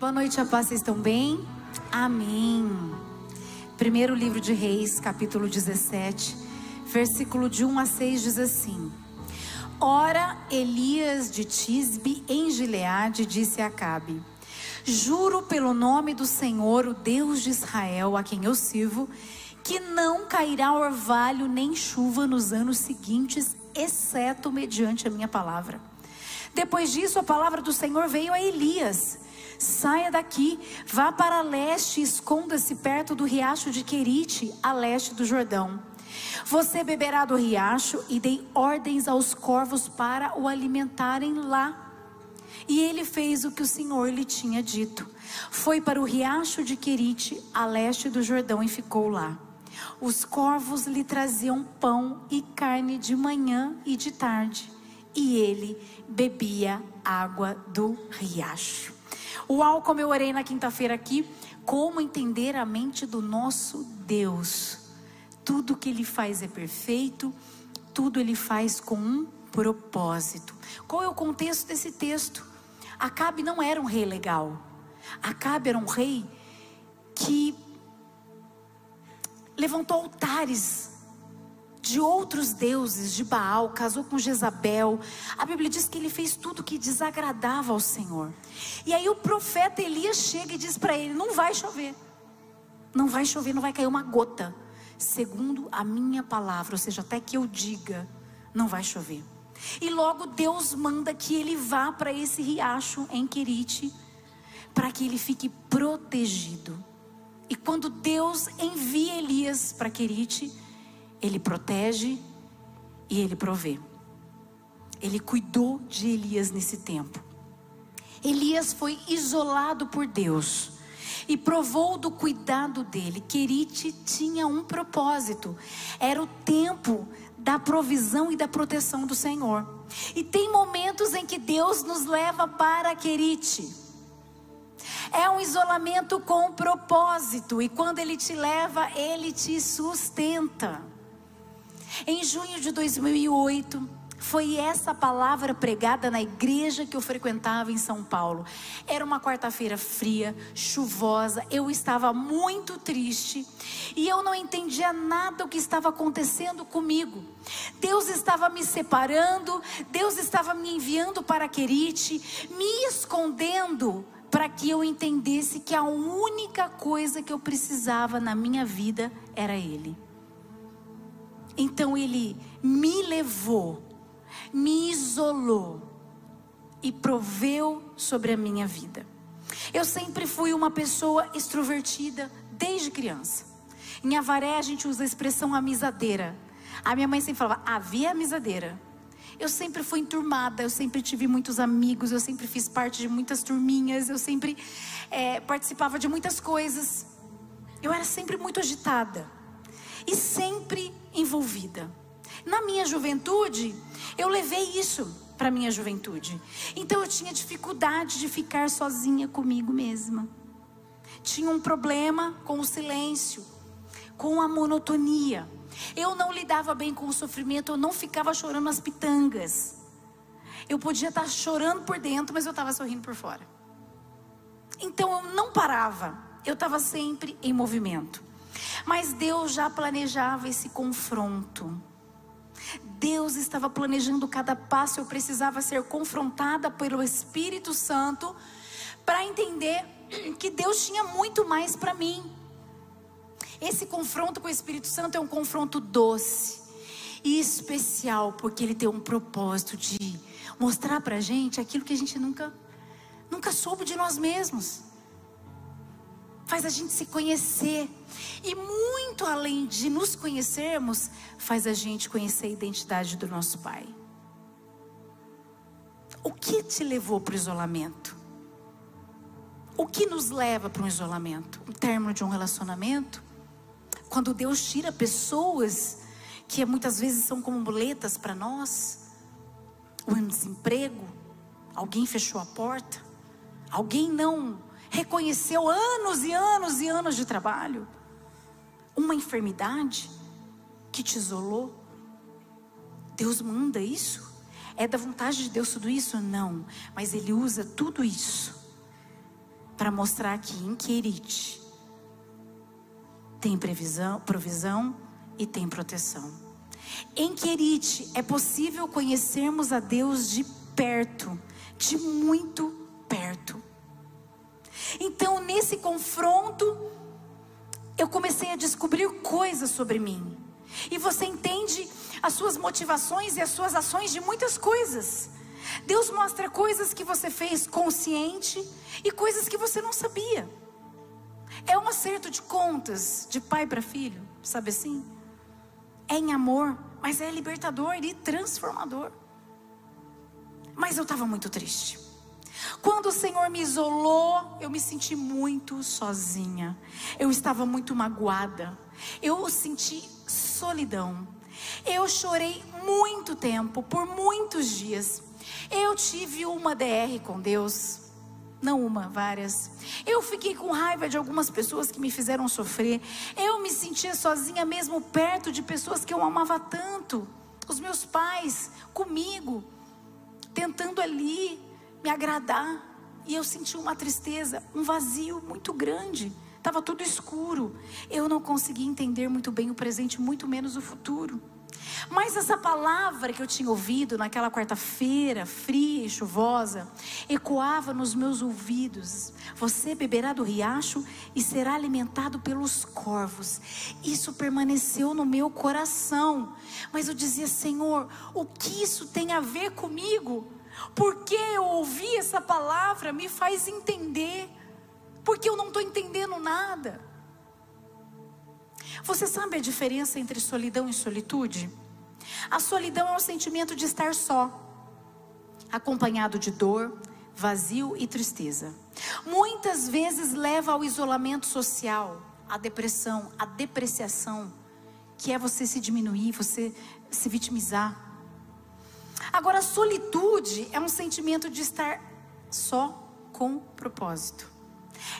Boa noite, a paz, vocês estão bem? Amém. Primeiro livro de Reis, capítulo 17, versículo de 1 a 6 diz assim: Ora, Elias de Tisbe, em Gileade, disse a Acabe: Juro pelo nome do Senhor, o Deus de Israel, a quem eu sirvo, que não cairá orvalho nem chuva nos anos seguintes, exceto mediante a minha palavra. Depois disso, a palavra do Senhor veio a Elias Saia daqui, vá para leste e esconda-se perto do riacho de Querite, a leste do Jordão. Você beberá do riacho e dei ordens aos corvos para o alimentarem lá. E ele fez o que o Senhor lhe tinha dito. Foi para o riacho de Querite, a leste do Jordão, e ficou lá. Os corvos lhe traziam pão e carne de manhã e de tarde, e ele bebia água do riacho. Uau, como eu orei na quinta-feira aqui, como entender a mente do nosso Deus. Tudo que ele faz é perfeito, tudo ele faz com um propósito. Qual é o contexto desse texto? Acabe não era um rei legal. Acabe era um rei que levantou altares de outros deuses, de Baal, casou com Jezabel. A Bíblia diz que ele fez tudo que desagradava ao Senhor. E aí o profeta Elias chega e diz para ele: Não vai chover, não vai chover, não vai cair uma gota, segundo a minha palavra, ou seja, até que eu diga, não vai chover. E logo Deus manda que ele vá para esse riacho em Querite, para que ele fique protegido. E quando Deus envia Elias para Querite, ele protege e ele provê. Ele cuidou de Elias nesse tempo. Elias foi isolado por Deus e provou do cuidado dele. Querite tinha um propósito: era o tempo da provisão e da proteção do Senhor. E tem momentos em que Deus nos leva para Querite. É um isolamento com propósito, e quando Ele te leva, Ele te sustenta. Em junho de 2008, foi essa palavra pregada na igreja que eu frequentava em São Paulo. Era uma quarta-feira fria, chuvosa, eu estava muito triste e eu não entendia nada o que estava acontecendo comigo. Deus estava me separando, Deus estava me enviando para Querite, me escondendo para que eu entendesse que a única coisa que eu precisava na minha vida era Ele. Então ele me levou, me isolou e proveu sobre a minha vida. Eu sempre fui uma pessoa extrovertida desde criança. Em Avaré a gente usa a expressão amisadeira. A minha mãe sempre falava, havia amisadeira. Eu sempre fui enturmada, eu sempre tive muitos amigos, eu sempre fiz parte de muitas turminhas, eu sempre é, participava de muitas coisas. Eu era sempre muito agitada e sempre envolvida. Na minha juventude, eu levei isso para minha juventude. Então eu tinha dificuldade de ficar sozinha comigo mesma. Tinha um problema com o silêncio, com a monotonia. Eu não lidava bem com o sofrimento, eu não ficava chorando as pitangas. Eu podia estar chorando por dentro, mas eu estava sorrindo por fora. Então eu não parava, eu estava sempre em movimento. Mas Deus já planejava esse confronto. Deus estava planejando cada passo, eu precisava ser confrontada pelo Espírito Santo para entender que Deus tinha muito mais para mim. Esse confronto com o Espírito Santo é um confronto doce e especial, porque ele tem um propósito de mostrar para a gente aquilo que a gente nunca, nunca soube de nós mesmos faz a gente se conhecer. E muito além de nos conhecermos, faz a gente conhecer a identidade do nosso Pai. O que te levou para o isolamento? O que nos leva para um isolamento? O término de um relacionamento? Quando Deus tira pessoas que muitas vezes são como muletas para nós, o desemprego, alguém fechou a porta, alguém não reconheceu anos e anos e anos de trabalho, uma enfermidade que te isolou. Deus manda isso? É da vontade de Deus tudo isso? Não, mas Ele usa tudo isso para mostrar que em Querite tem previsão, provisão e tem proteção. Em Querite é possível conhecermos a Deus de perto, de muito perto. Então, nesse confronto, eu comecei a descobrir coisas sobre mim. E você entende as suas motivações e as suas ações de muitas coisas. Deus mostra coisas que você fez consciente e coisas que você não sabia. É um acerto de contas de pai para filho, sabe assim? É em amor, mas é libertador e transformador. Mas eu estava muito triste. Quando o Senhor me isolou, eu me senti muito sozinha. Eu estava muito magoada. Eu senti solidão. Eu chorei muito tempo, por muitos dias. Eu tive uma DR com Deus. Não uma, várias. Eu fiquei com raiva de algumas pessoas que me fizeram sofrer. Eu me sentia sozinha mesmo perto de pessoas que eu amava tanto. Os meus pais comigo, tentando ali me agradar. E eu senti uma tristeza, um vazio muito grande. Estava tudo escuro. Eu não conseguia entender muito bem o presente, muito menos o futuro. Mas essa palavra que eu tinha ouvido naquela quarta-feira fria e chuvosa ecoava nos meus ouvidos: Você beberá do riacho e será alimentado pelos corvos. Isso permaneceu no meu coração. Mas eu dizia: Senhor, o que isso tem a ver comigo? Porque eu ouvi essa palavra me faz entender. Porque eu não estou entendendo nada. Você sabe a diferença entre solidão e solitude? A solidão é o sentimento de estar só, acompanhado de dor, vazio e tristeza. Muitas vezes leva ao isolamento social, à depressão, à depreciação, que é você se diminuir, você se vitimizar. Agora, solitude é um sentimento de estar só com propósito.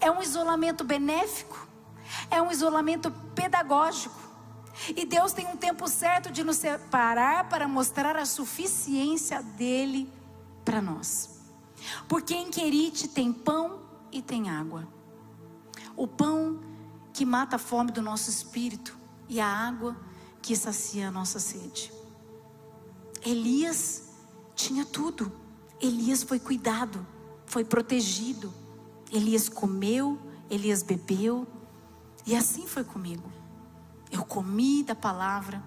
É um isolamento benéfico, é um isolamento pedagógico. E Deus tem um tempo certo de nos separar para mostrar a suficiência dele para nós. Porque em Querite tem pão e tem água. O pão que mata a fome do nosso espírito e a água que sacia a nossa sede. Elias tinha tudo. Elias foi cuidado, foi protegido. Elias comeu, Elias bebeu. E assim foi comigo. Eu comi da palavra,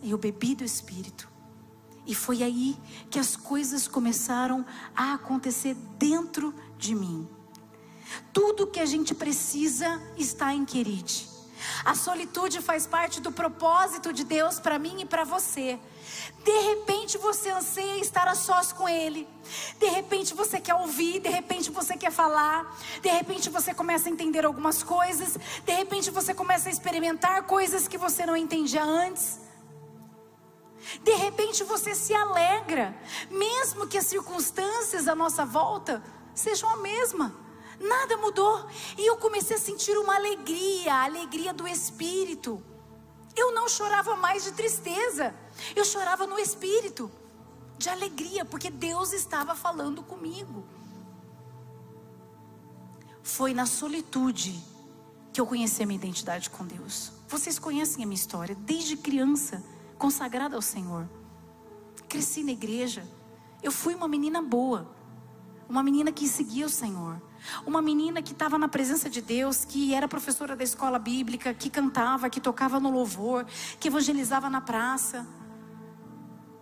eu bebi do Espírito. E foi aí que as coisas começaram a acontecer dentro de mim. Tudo que a gente precisa está em Querite. A solitude faz parte do propósito de Deus para mim e para você. De repente você anseia estar a sós com Ele. De repente você quer ouvir, de repente você quer falar. De repente você começa a entender algumas coisas. De repente você começa a experimentar coisas que você não entendia antes. De repente você se alegra, mesmo que as circunstâncias à nossa volta sejam a mesma. Nada mudou. E eu comecei a sentir uma alegria, a alegria do Espírito. Eu não chorava mais de tristeza, eu chorava no Espírito, de alegria, porque Deus estava falando comigo. Foi na solitude que eu conheci a minha identidade com Deus. Vocês conhecem a minha história, desde criança, consagrada ao Senhor. Cresci na igreja, eu fui uma menina boa, uma menina que seguia o Senhor. Uma menina que estava na presença de Deus, que era professora da escola bíblica, que cantava, que tocava no louvor, que evangelizava na praça.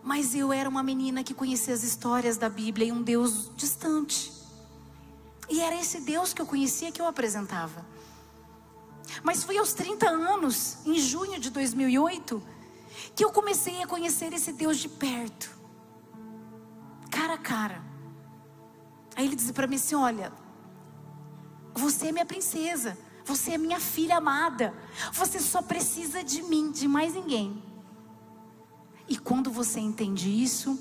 Mas eu era uma menina que conhecia as histórias da Bíblia e um Deus distante. E era esse Deus que eu conhecia que eu apresentava. Mas foi aos 30 anos, em junho de 2008, que eu comecei a conhecer esse Deus de perto, cara a cara. Aí ele disse para mim assim: Olha, você é minha princesa. Você é minha filha amada. Você só precisa de mim, de mais ninguém. E quando você entende isso,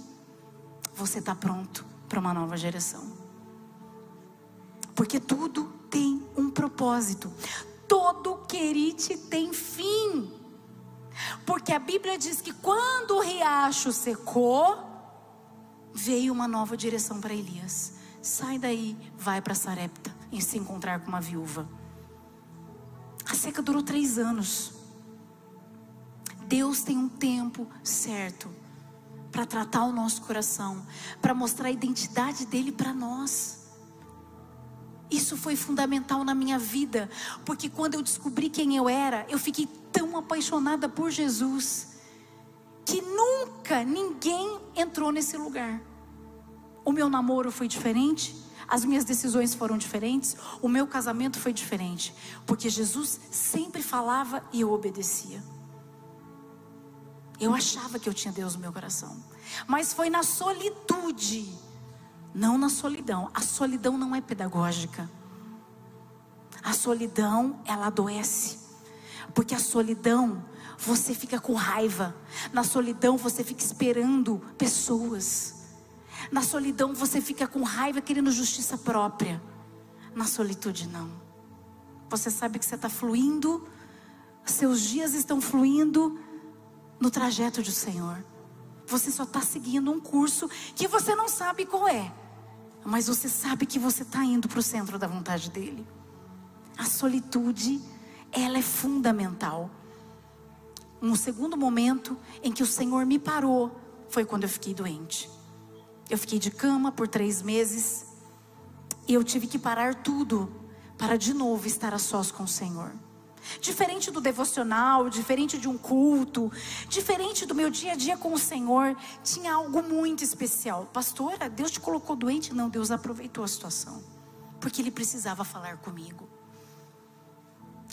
você está pronto para uma nova geração. Porque tudo tem um propósito. Todo querite tem fim. Porque a Bíblia diz que quando o riacho secou, veio uma nova direção para Elias. Sai daí, vai para Sarepta em se encontrar com uma viúva. A seca durou três anos. Deus tem um tempo certo para tratar o nosso coração, para mostrar a identidade dele para nós. Isso foi fundamental na minha vida, porque quando eu descobri quem eu era, eu fiquei tão apaixonada por Jesus, que nunca ninguém entrou nesse lugar. O meu namoro foi diferente, as minhas decisões foram diferentes, o meu casamento foi diferente, porque Jesus sempre falava e eu obedecia. Eu achava que eu tinha Deus no meu coração, mas foi na solitude, não na solidão. A solidão não é pedagógica. A solidão, ela adoece, porque a solidão, você fica com raiva, na solidão, você fica esperando pessoas. Na solidão você fica com raiva querendo justiça própria. Na solitude não. Você sabe que você está fluindo, seus dias estão fluindo no trajeto do Senhor. Você só está seguindo um curso que você não sabe qual é, mas você sabe que você está indo para o centro da vontade dEle. A solitude, ela é fundamental. Um segundo momento em que o Senhor me parou foi quando eu fiquei doente. Eu fiquei de cama por três meses e eu tive que parar tudo para de novo estar a sós com o Senhor. Diferente do devocional, diferente de um culto, diferente do meu dia a dia com o Senhor, tinha algo muito especial. Pastora, Deus te colocou doente? Não, Deus aproveitou a situação, porque Ele precisava falar comigo.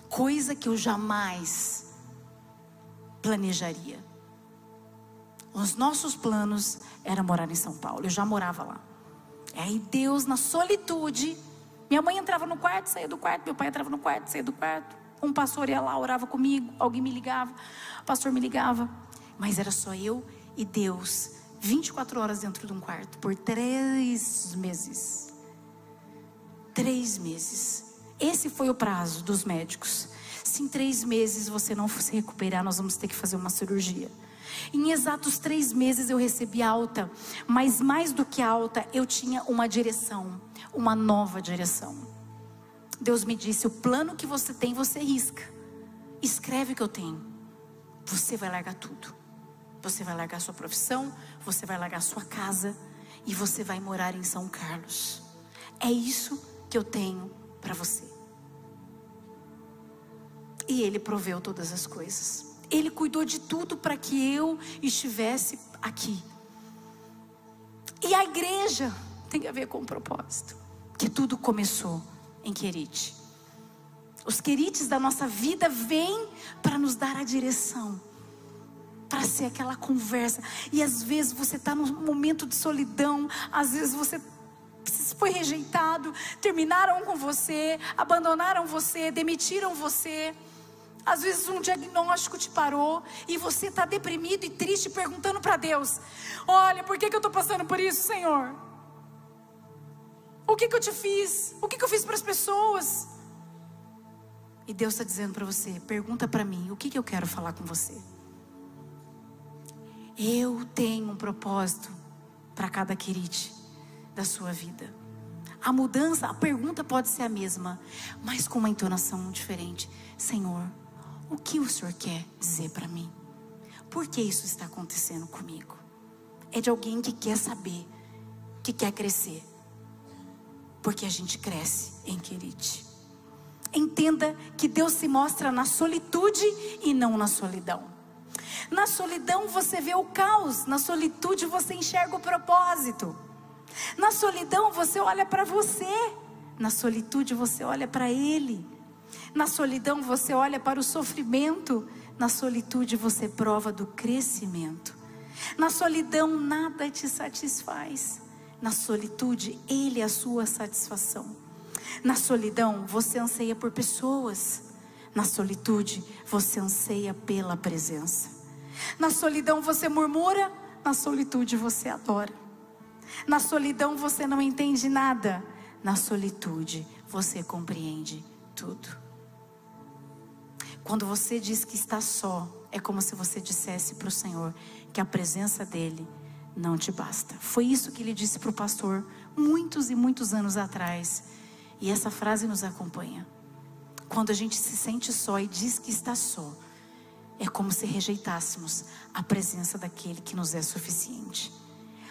Coisa que eu jamais planejaria. Os nossos planos era morar em São Paulo. Eu já morava lá. Aí Deus, na solitude, minha mãe entrava no quarto, saía do quarto, meu pai entrava no quarto, saía do quarto. Um pastor ia lá, orava comigo, alguém me ligava, o pastor me ligava. Mas era só eu e Deus, 24 horas dentro de um quarto, por três meses. Três meses. Esse foi o prazo dos médicos. Se em três meses você não se recuperar, nós vamos ter que fazer uma cirurgia. Em exatos três meses eu recebi alta, mas mais do que alta, eu tinha uma direção, uma nova direção. Deus me disse: o plano que você tem, você risca. Escreve o que eu tenho. Você vai largar tudo. Você vai largar sua profissão, você vai largar sua casa e você vai morar em São Carlos. É isso que eu tenho para você. E Ele proveu todas as coisas. Ele cuidou de tudo para que eu estivesse aqui. E a igreja tem a ver com o propósito. Que tudo começou em Querite. Os querites da nossa vida vêm para nos dar a direção, para ser aquela conversa. E às vezes você está num momento de solidão, às vezes você foi rejeitado, terminaram com você, abandonaram você, demitiram você. Às vezes um diagnóstico te parou e você está deprimido e triste, perguntando para Deus: Olha, por que, que eu estou passando por isso, Senhor? O que, que eu te fiz? O que, que eu fiz para as pessoas? E Deus está dizendo para você: pergunta para mim, o que, que eu quero falar com você? Eu tenho um propósito para cada querite da sua vida. A mudança, a pergunta pode ser a mesma, mas com uma entonação diferente. Senhor, o que o Senhor quer dizer para mim? Por que isso está acontecendo comigo? É de alguém que quer saber, que quer crescer. Porque a gente cresce em Querite. Entenda que Deus se mostra na solitude e não na solidão. Na solidão você vê o caos, na solitude você enxerga o propósito. Na solidão você olha para você, na solitude você olha para Ele. Na solidão você olha para o sofrimento, na solitude você prova do crescimento. Na solidão nada te satisfaz. Na solitude, Ele é a sua satisfação. Na solidão, você anseia por pessoas. Na solitude, você anseia pela presença. Na solidão, você murmura. Na solitude, você adora. Na solidão, você não entende nada. Na solitude, você compreende tudo. Quando você diz que está só, é como se você dissesse para o Senhor que a presença dEle não te basta. Foi isso que ele disse para o pastor muitos e muitos anos atrás. E essa frase nos acompanha. Quando a gente se sente só e diz que está só, é como se rejeitássemos a presença daquele que nos é suficiente.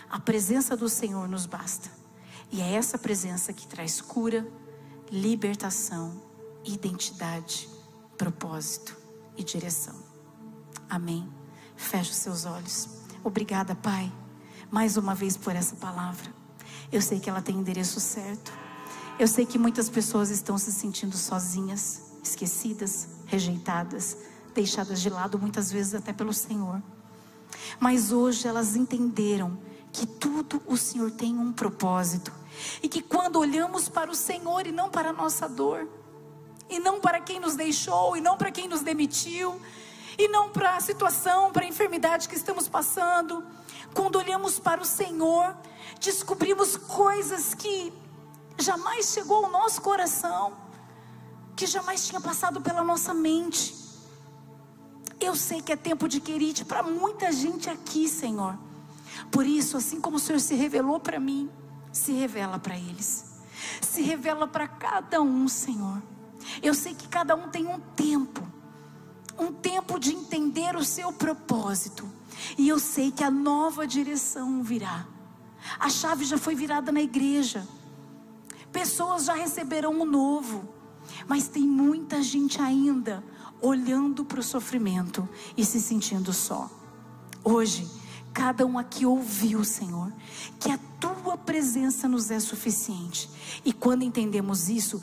A presença do Senhor nos basta. E é essa presença que traz cura, libertação, identidade, propósito e direção. Amém. Feche os seus olhos. Obrigada, Pai, mais uma vez por essa palavra. Eu sei que ela tem endereço certo. Eu sei que muitas pessoas estão se sentindo sozinhas, esquecidas, rejeitadas, deixadas de lado muitas vezes até pelo Senhor. Mas hoje elas entenderam que tudo o Senhor tem um propósito e que quando olhamos para o Senhor e não para a nossa dor, e não para quem nos deixou, e não para quem nos demitiu, e não para a situação, para a enfermidade que estamos passando, quando olhamos para o Senhor, descobrimos coisas que jamais chegou ao nosso coração, que jamais tinha passado pela nossa mente. Eu sei que é tempo de querite para muita gente aqui, Senhor. Por isso, assim como o Senhor se revelou para mim, se revela para eles. Se revela para cada um, Senhor. Eu sei que cada um tem um tempo, um tempo de entender o seu propósito. E eu sei que a nova direção virá. A chave já foi virada na igreja. Pessoas já receberão o novo. Mas tem muita gente ainda olhando para o sofrimento e se sentindo só. Hoje, cada um aqui ouviu, Senhor, que a tua presença nos é suficiente. E quando entendemos isso,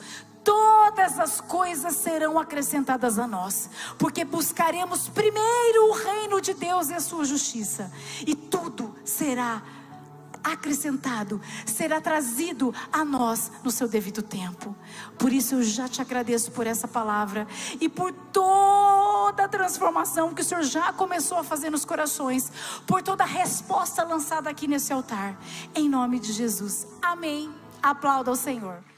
todas as coisas serão acrescentadas a nós, porque buscaremos primeiro o reino de Deus e a sua justiça, e tudo será acrescentado será trazido a nós no seu devido tempo. Por isso eu já te agradeço por essa palavra e por toda a transformação que o Senhor já começou a fazer nos corações, por toda a resposta lançada aqui nesse altar. Em nome de Jesus. Amém. Aplauda ao Senhor.